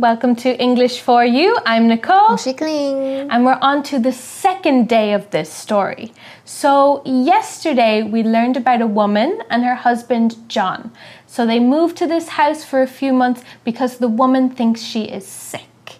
Welcome to English for You. I'm Nicole. 我是 Clean。And we're on to the second day of this story. So, yesterday we learned about a woman and her husband, John. So, they moved to this house for a few months because the woman thinks she is sick.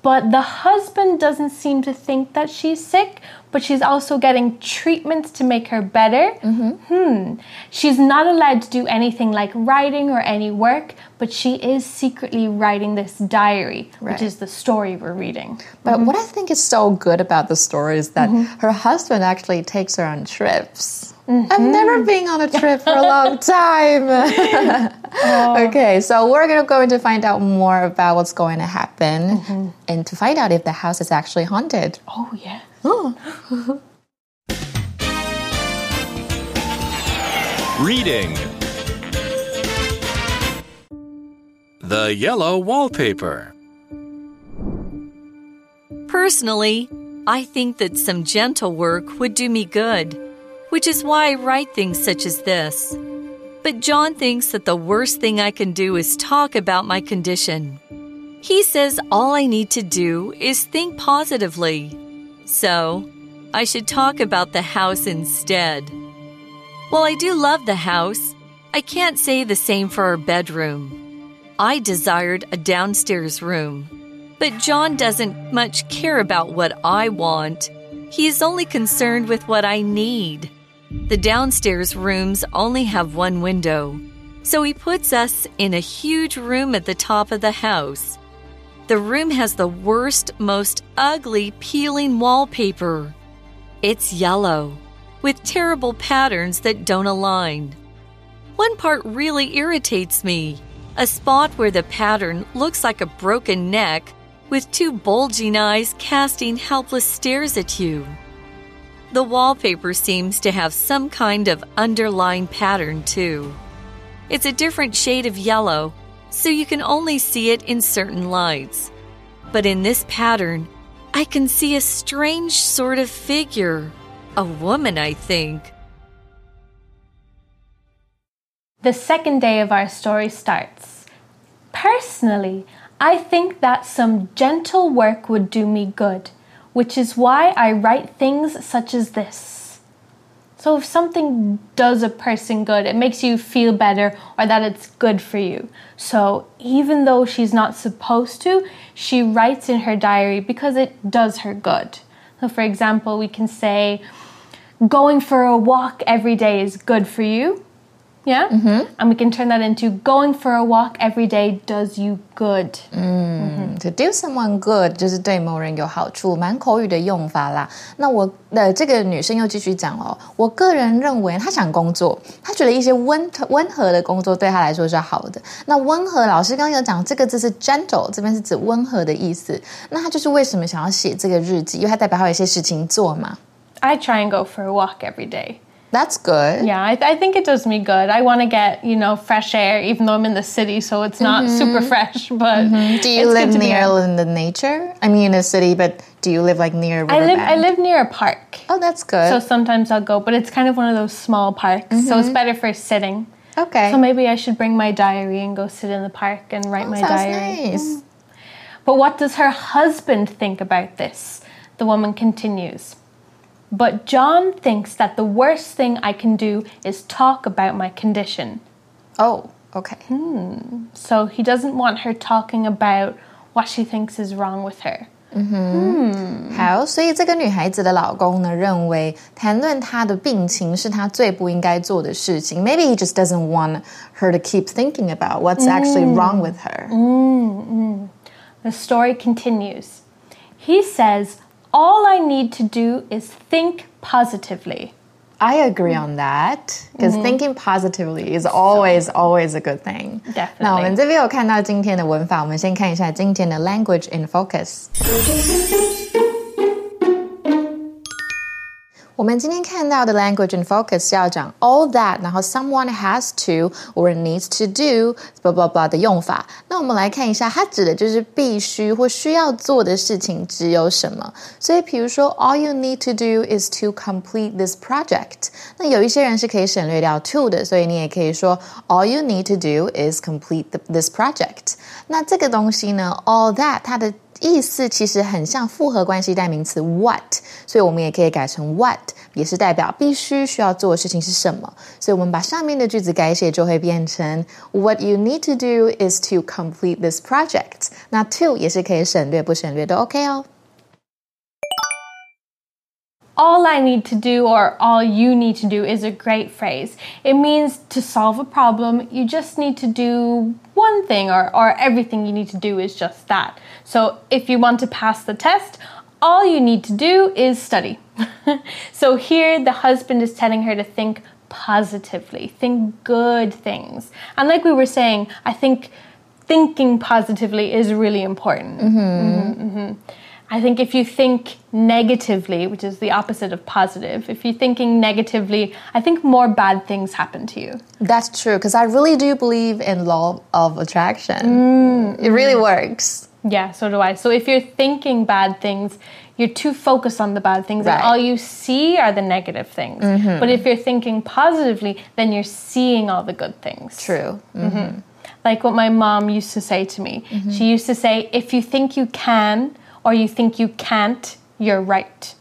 But the husband doesn't seem to think that she's sick, but she's also getting treatments to make her better. Mm-hmm. Hmm. She's not allowed to do anything like writing or any work, but she is secretly writing this diary, Right. which is the story we're reading. But what mm-hmm. I think is so good about the story is that mm-hmm. her husband actually takes her on trips. I've never been on a trip for a long time. Oh. Okay, so we're gonna going to find out more about what's going to happen and to find out if the house is actually haunted. Oh, yeah. Reading The Yellow Wallpaper. Personally, I think that some gentle work would do me good, which is why I write things such as this. But John thinks that the worst thing I can do is talk about my condition. He says all I need to do is think positively. So, I should talk about the house instead. While I do love the house, I can't say the same for our bedroom. I desired a downstairs room. But John doesn't much care about what I want. He is only concerned with what I need. The downstairs rooms only have one window, so he puts us in a huge room at the top of the house. The room has the worst, most ugly peeling wallpaper. It's yellow, with terrible patterns that don't align. One part really irritates me a spot where the pattern looks like a broken neck with two bulging eyes casting helpless stares at you. The wallpaper seems to have some kind of underlying pattern, too. It's a different shade of yellow, so you can only see it in certain lights. But in this pattern, I can see a strange sort of figure. A woman, I think. The second day of our story starts. Personally, I think that some gentle work would do me good, which is why I write things such as this. So, if something does a person good, it makes you feel better or that it's good for you. So, even though she's not supposed to, she writes in her diary because it does her good. So, for example, we can say, Going for a walk every day is good for you. Yeah? And we can turn that into going for a walk every day does you good. To do someone good 就是对某人有好处，蛮口语的用法啦。那我的这个女生又继续讲哦，我个人认为她想工作，她觉得一些温温和的工作对她来说是好的。那温和，老师刚刚有讲这个字是 gentle，这边是指温和的意思。那她就是为什么想要写这个日记？因为她代表她有一些事情做嘛。 I try and go for a walk every day. That's good. Yeah, I, I think it does me good. I want to get, you know, fresh air, even though I'm in the city, so it's not mm-hmm. super fresh, but mm-hmm. Do you live near in the nature? I mean, in a city, but do you live like near a I live, I live near a park. Oh, that's good. So sometimes I'll go, but it's kind of one of those small parks, so it's mm-hmm. better for sitting. okay. So maybe I should bring my diary and go sit in the park and write oh, my Sounds diary. nice. Mm. But what does her husband think about this? The woman continues. But John thinks that the worst thing I can do is talk about my condition. Oh, okay. So he doesn't want her talking about what she thinks is wrong with her. 好，所以这个女孩子的老公呢，认为谈论她的病情是他最不应该做的事情。Maybe he just doesn't want her to keep thinking about what's actually wrong with her. The story continues. He says, All I need to do is think positively. I agree on that because thinking positively is always always a good thing. Definitely. 那我们这边有看到今天的文法，我们先看一下今天的 language in focus。 我们今天看到的 language in focus 要讲 all that，然后 someone has to or needs to do blah blah blah 的用法。那我们来看一下，它指的就是必须或需要做的事情只有什么。所以，比如说，all you need to do is to complete this project。那有一些人是可以省略掉 to 的，所以你也可以说 all you need to do is complete the, this project。那这个东西呢，all that 它的意思其实很像复合关系代名词 what，所以我们也可以改成 what，也是代表必须需要做的事情是什么。所以我们把上面的句子改写，就会变成 What you need to do is to complete this project。那 to 也是可以省略不省略都 OK 哦。All I need to do or all you need to do is a great phrase. It means to solve a problem, you just need to do one thing, or, or everything you need to do is just that. So if you want to pass the test, all you need to do is study. so here the husband is telling her to think positively, think good things. And like we were saying, I think thinking positively is really important. Mm-hmm. Mm-hmm, mm-hmm. I think if you think negatively, which is the opposite of positive, if you're thinking negatively, I think more bad things happen to you. That's true, because I really do believe in law of attraction. Mm, it really works. Yeah, so do I. So if you're thinking bad things, you're too focused on the bad things, right. and all you see are the negative things. Mm-hmm. But if you're thinking positively, then you're seeing all the good things. True. Mm-hmm. Mm-hmm. Like what my mom used to say to me. Mm-hmm. She used to say, if you think you can, or you think you can't, you're right.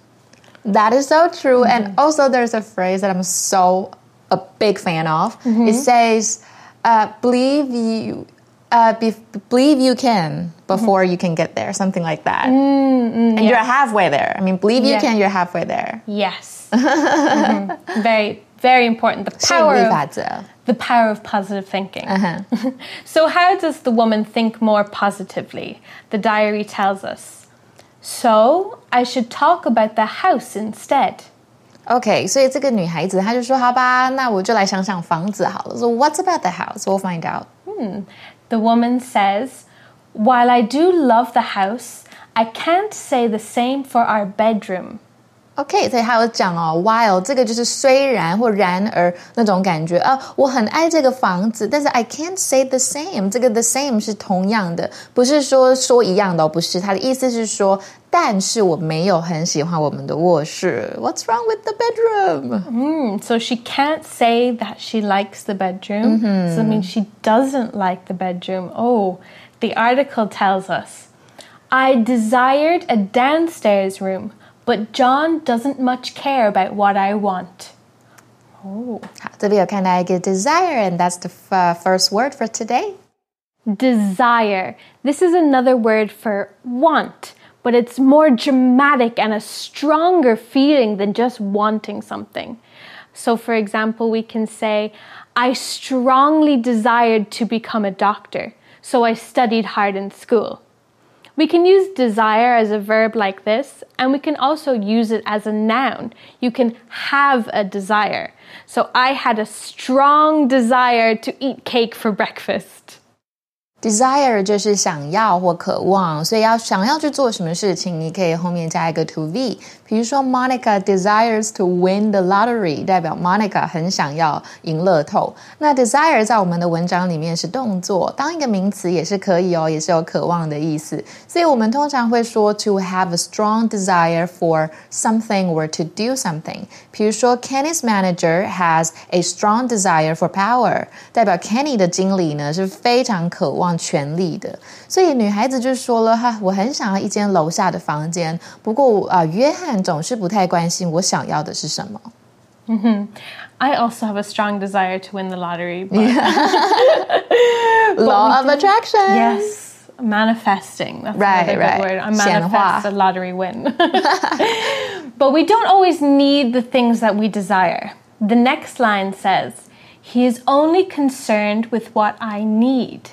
That is so true. Mm-hmm. And also, there's a phrase that I'm so a big fan of. Mm-hmm. It says, uh, "Believe you, uh, be, believe you can before mm-hmm. you can get there." Something like that. Mm-hmm. And yes. you're halfway there. I mean, believe you yes. can. You're halfway there. Yes. Mm-hmm. very, very important. The power. Of, the power of positive thinking. Uh-huh. so, how does the woman think more positively? The diary tells us. So I should talk about the house instead. Okay, 所以这个女孩子她就说：“好吧，那我就来想想房子好了。” So what's about the house? We'll find out. Hmm. The woman says, "While I do love the house, I can't say the same for our bedroom." OK，所以还有讲哦，while 这个就是虽然或然而那种感觉啊，我很爱这个房子，但是 I can't say the same。这个 the same 是同样的，不是说说一样的，不是。它的意思是说，但是我没有很喜欢我们的卧室。What's wrong with the bedroom? Mm, so she can't say that she likes the bedroom. Mm-hmm. So I mean she doesn't like the bedroom. Oh, the article tells us, I desired a downstairs room. But John doesn't much care about what I want. Oh. 好，这里有看到一个 desire, and that's the uh, first word for today. Desire. This is another word for want, but it's more dramatic and a stronger feeling than just wanting something. So, for example, we can say, I strongly desired to become a doctor, so I studied hard in school. We can use desire as a verb like this, and we can also use it as a noun. You can have a desire. So I had a strong desire to eat cake for breakfast. Desire 就是想要或渴望，所以要想要去做什么事情，你可以后面加一个 to v。比如说，Monica desires to win the lottery，代表 Monica 很想要赢乐透。那 desire 在我们的文章里面是动作，当一个名词也是可以哦，也是有渴望的意思。所以我们通常会说 to have a strong desire for something or to do something。比如说，Kenny's manager has a strong desire for power，代表 Kenny 的经理呢是非常渴望。 权力的，所以女孩子就说了哈，我很想要一间楼下的房间，不过啊，约翰总是不太关心我想要的是什么。Mm -hmm. I also have a strong desire to win the lottery. But Law of attraction. Yes, manifesting. That's right, another right. good word. I manifest a lottery win. but we don't always need the things that we desire. The next line says, He is only concerned with what I need.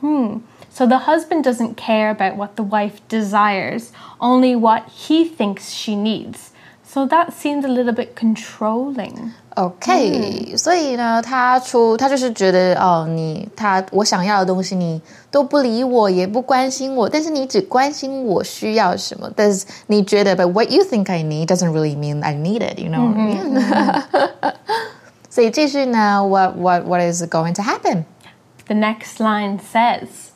Hmm. So the husband doesn't care about what the wife desires, only what he thinks she needs. So that seems a little bit controlling. OK，、嗯、所以呢，他出他就是觉得哦，你他我想要的东西你都不理我，也不关心我，但是你只关心我需要什么。但是你觉得，but what you think I need doesn't really mean I need it, you know? Mm -hmm. 所以继续呢，what what what is going to happen? The next line says,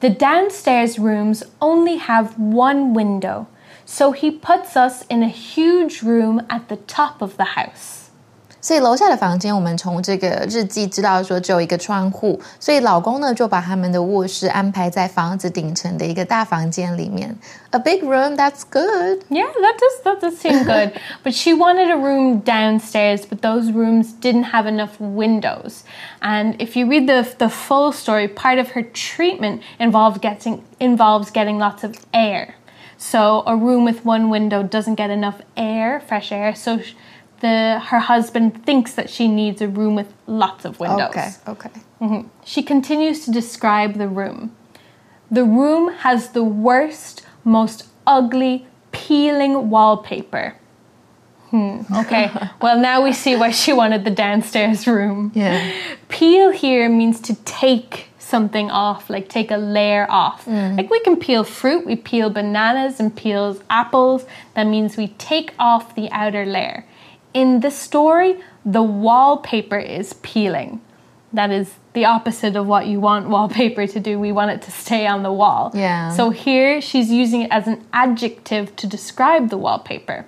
The downstairs rooms only have one window, so he puts us in a huge room at the top of the house. 所以楼下的房间，我们从这个日记知道说只有一个窗户，所以老公呢就把他们的卧室安排在房子顶层的一个大房间里面。A big room, that's good. Yeah, that does that does seem good. but she wanted a room downstairs, but those rooms didn't have enough windows. And if you read the the full story, part of her treatment involved getting involves getting lots of air. So a room with one window doesn't get enough air, fresh air. So the her husband thinks that she needs a room with lots of windows. Okay, okay. Mm-hmm. She continues to describe the room. The room has the worst, most ugly, peeling wallpaper. Hmm, okay, well, now we see why she wanted the downstairs room. Yeah. Peel here means to take something off, like take a layer off. Like we can peel fruit, we peel bananas and peels apples. That means we take off the outer layer. In the story, the wallpaper is peeling. That is the opposite of what you want wallpaper to do. We want it to stay on the wall. Yeah. So here she's using it as an adjective to describe the wallpaper.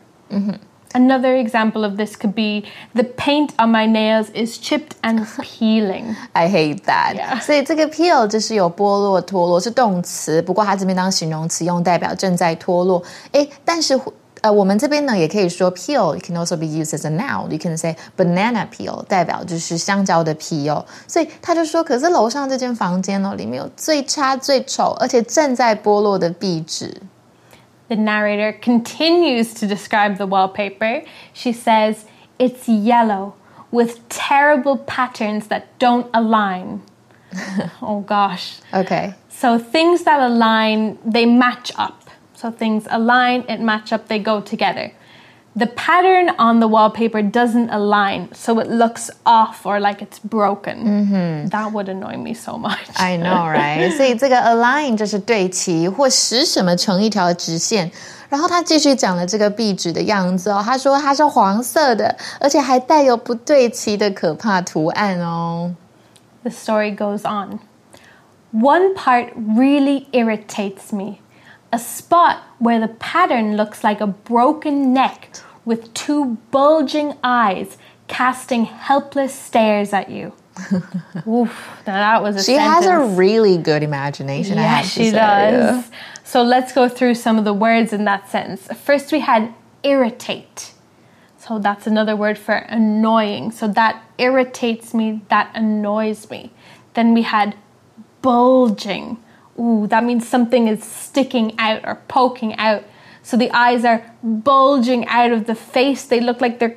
Another example of this could be the paint on my nails is chipped and peeling. I hate that. Yeah. 所以这个 peel 就是有剥落、脱落是动词，不过它这边当形容词用，代表正在脱落。诶，但是 呃，我们这边呢也可以说 peel，it can also be used as a noun. You can say banana peel，代表就是香蕉的皮哦。所以他就说，可是楼上这间房间哦，里面有最差、最丑，而且正在剥落的壁纸。 The narrator continues to describe the wallpaper. She says, It's yellow with terrible patterns that don't align. oh gosh. OK， So things that align, they match up. So things align, it match up, they go together. The pattern on the wallpaper doesn't align, so it looks off or like it's broken. That would annoy me so much. I know, right？所以这个 align 就是对齐或使什么成一条直线。然后他继续讲了这个壁纸的样子哦，他说它是黄色的，而且还带有不对齐的可怕图案哦。 The story goes on. One part really irritates me. A spot where the pattern looks like a broken neck with two bulging eyes casting helpless stares at you. Oof, now that was a She has a really good imagination. I have Yes, to she say. does. So let's go through some of the words in that sentence. First, we had irritate. So that's another word for annoying. So that irritates me, that annoys me. Then we had bulging. Ooh, that means something is sticking out or poking out. So the eyes are bulging out of the face. They look like they're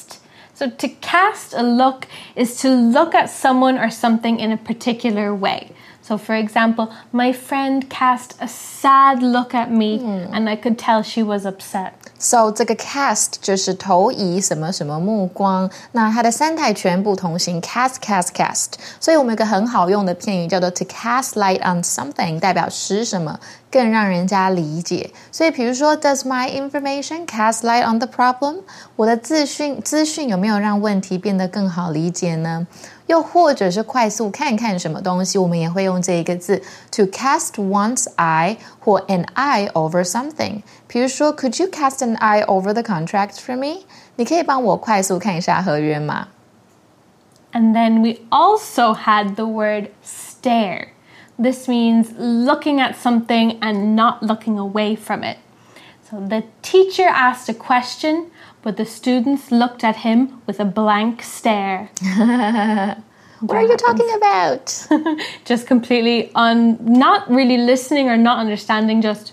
So to cast a look is to look at someone or something in a particular way. So, for example, my friend cast a sad look at me and I could tell she was upset. So 这个 cast 就是投以什么什么目光，那它的三态全部同形，cast cast cast。所以我们有个很好用的片语叫做 to cast light on something，代表使什么更让人家理解。所以比如说，Does my information cast light on the problem？我的资讯资讯有没有让问题变得更好理解呢？ 又或者是快速看看什么东西，我们也会用这一个字 to cast one's eye 或 an eye over something。比如说，Could you cast an eye over the contract for me？你可以帮我快速看一下合约吗？ And then we also had the word stare. This means looking at something and not looking away from it. So the teacher asked a question, but the students looked at him with a blank stare. What are you talking about？ just completely on not really listening or not understanding just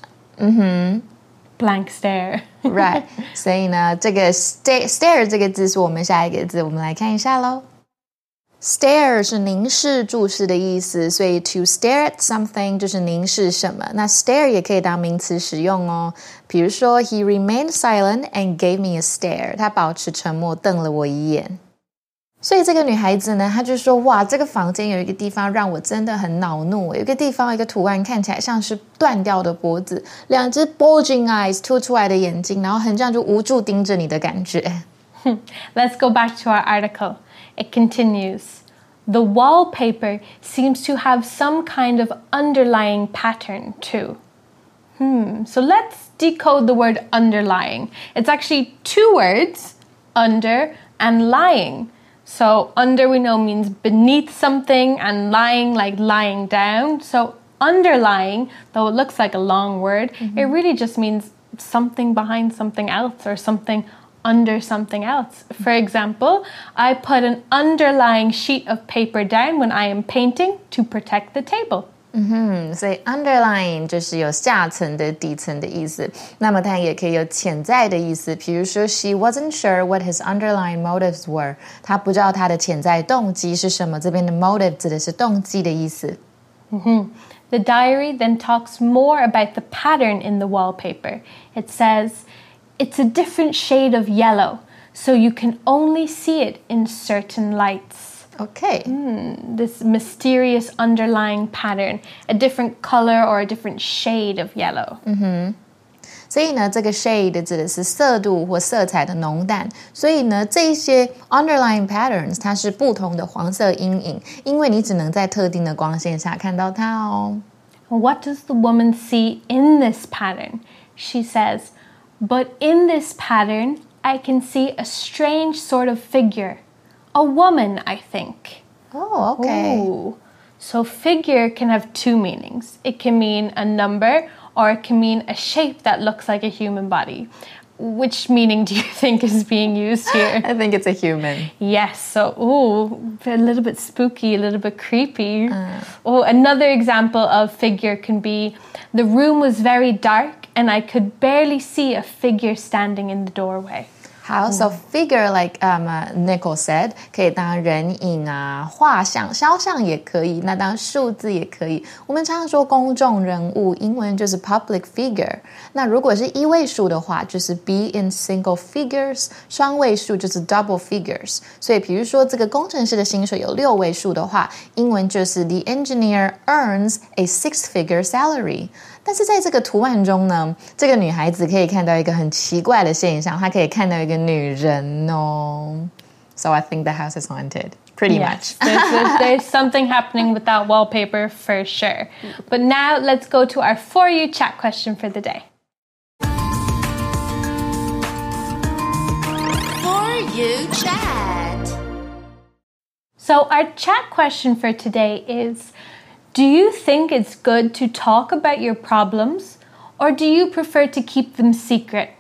blank stare Right，所以呢，这个 stare stare 这个字是我们下一个字，我们来看一下喽。 Stare 是凝视、注视的意思，所以 to stare at something 就是凝视什么。那 stare 也可以当名词使用哦。比如说，He remained silent and gave me a stare。他保持沉默，瞪了我一眼。所以这个女孩子呢，她就说：“哇，这个房间有一个地方让我真的很恼怒，有一个地方一个图案看起来像是断掉的脖子，两只 bulging eyes 凸出来的眼睛，然后很这样就无助盯着你的感觉。” Let's go back to our article. It continues. The wallpaper seems to have some kind of underlying pattern too. Hmm, so let's decode the word underlying. It's actually two words, under and lying. So, under we know means beneath something, and lying like lying down. So, underlying, though it looks like a long word, mm-hmm. it really just means something behind something else or something under something else. For example, I put an underlying sheet of paper down when I am painting to protect the table. 嗯哼，所以 underline 就是有下层的、底层的意思。那么它也可以有潜在的意思，比如说 she wasn't sure what his underlying motives were，她不知道他的潜在动机是什么。这边的 motive 指的是动机的意思。嗯哼。The diary then talks more about the pattern in the wallpaper. It says, it's a different shade of yellow, so you can only see it in certain lights. Okay. Mm, this mysterious underlying pattern, a different color or a different shade of yellow. 嗯哼。所以呢，这个 shade 指的是色度或色彩的浓淡。所以呢，这些 underlying patterns 它是不同的黄色阴影，因为你只能在特定的光线下看到它哦。What does the woman see in this pattern? She says. But in this pattern, I can see a strange sort of figure. A woman, I think. Oh, okay. Ooh. So, figure can have two meanings it can mean a number or it can mean a shape that looks like a human body. Which meaning do you think is being used here? I think it's a human. Yes. So, ooh, a little bit spooky, a little bit creepy. Uh. Oh, another example of figure can be the room was very dark and I could barely see a figure standing in the doorway. How so figure like um Nicole said 可以当人影啊、画像、肖像也可以，那当数字也可以。我们常常说公众人物，英文就是 public figure。那如果是一位数的话，就是 be in single figures；双位数就是 double figures。所以，比如说这个工程师的薪水有六位数的话，英文就是 the engineer earns a six-figure salary。 但是在这个图案中呢，这个女孩子可以看到一个很奇怪的现象，她可以看到一个女人哦。So I think the house is haunted. Pretty yes, much. there's, there's something happening with that wallpaper for sure. But now let's go to our For You chat question for the day. For You chat. So, our chat question for today is do you think it's good to talk about your problems or do you prefer to keep them secret?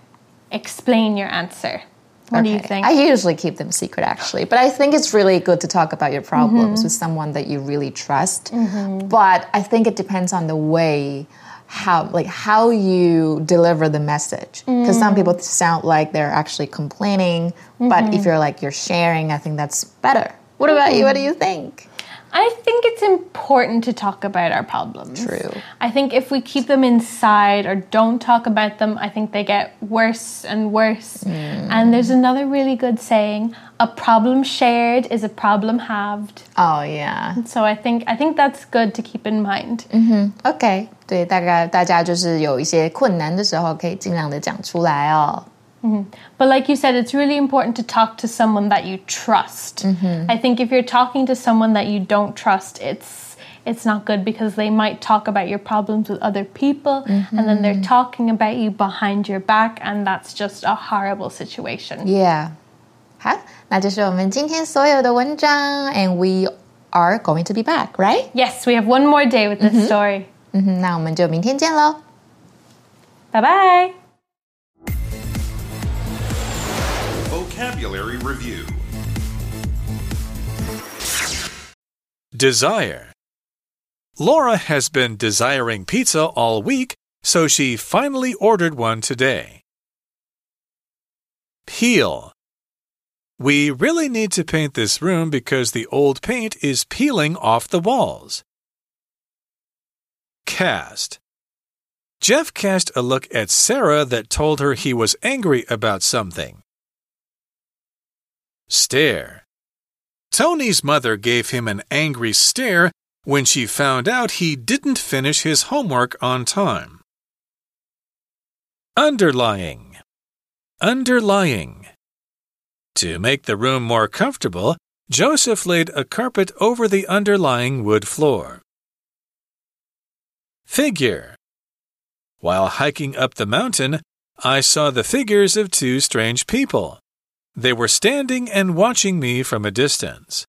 Explain your answer. What okay. do you think? I usually keep them secret actually, but I think it's really good to talk about your problems mm-hmm. with someone that you really trust. Mm-hmm. But I think it depends on the way how like how you deliver the message because mm. some people sound like they're actually complaining, mm-hmm. but if mm-hmm. you're like you're sharing, I think that's better. What about you? What do you think? I think it's important to talk about our problems. True. I think if we keep them inside or don't talk about them, I think they get worse and worse. Mm. And there's another really good saying, a problem shared is a problem halved. Oh yeah. So I think I think that's good to keep in mind. Mm-hmm. Okay. 对，大概大家就是有一些困难的时候，可以尽量的讲出来哦。 Mm-hmm. But like you said, it's really important to talk to someone that you trust. Mm-hmm. I think if you're talking to someone that you don't trust, it's it's not good because they might talk about your problems with other people mm-hmm. and then they're mm-hmm. talking about you behind your back and that's just a horrible situation. Yeah. 好，那就是我们今天所有的文章，and we are going to be back, right? Yes, we have one more day with this mm-hmm. story. 嗯哼，那我们就明天见喽，拜拜。 Vocabulary Review Desire Laura has been desiring pizza all week, so she finally ordered one today. Peel We really need to paint this room because the old paint is peeling off the walls. Cast Jeff cast a look at Sarah that told her he was angry about something. Stare. Tony's mother gave him an angry stare when she found out he didn't finish his homework on time. Underlying. Underlying. To make the room more comfortable, Joseph laid a carpet over the underlying wood floor. Figure. While hiking up the mountain, I saw the figures of two strange people. They were standing and watching me from a distance.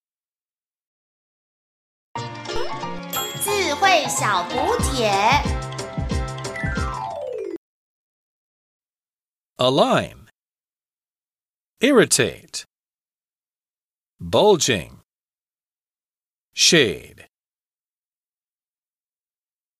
Align Irritate. Bulging. Shade.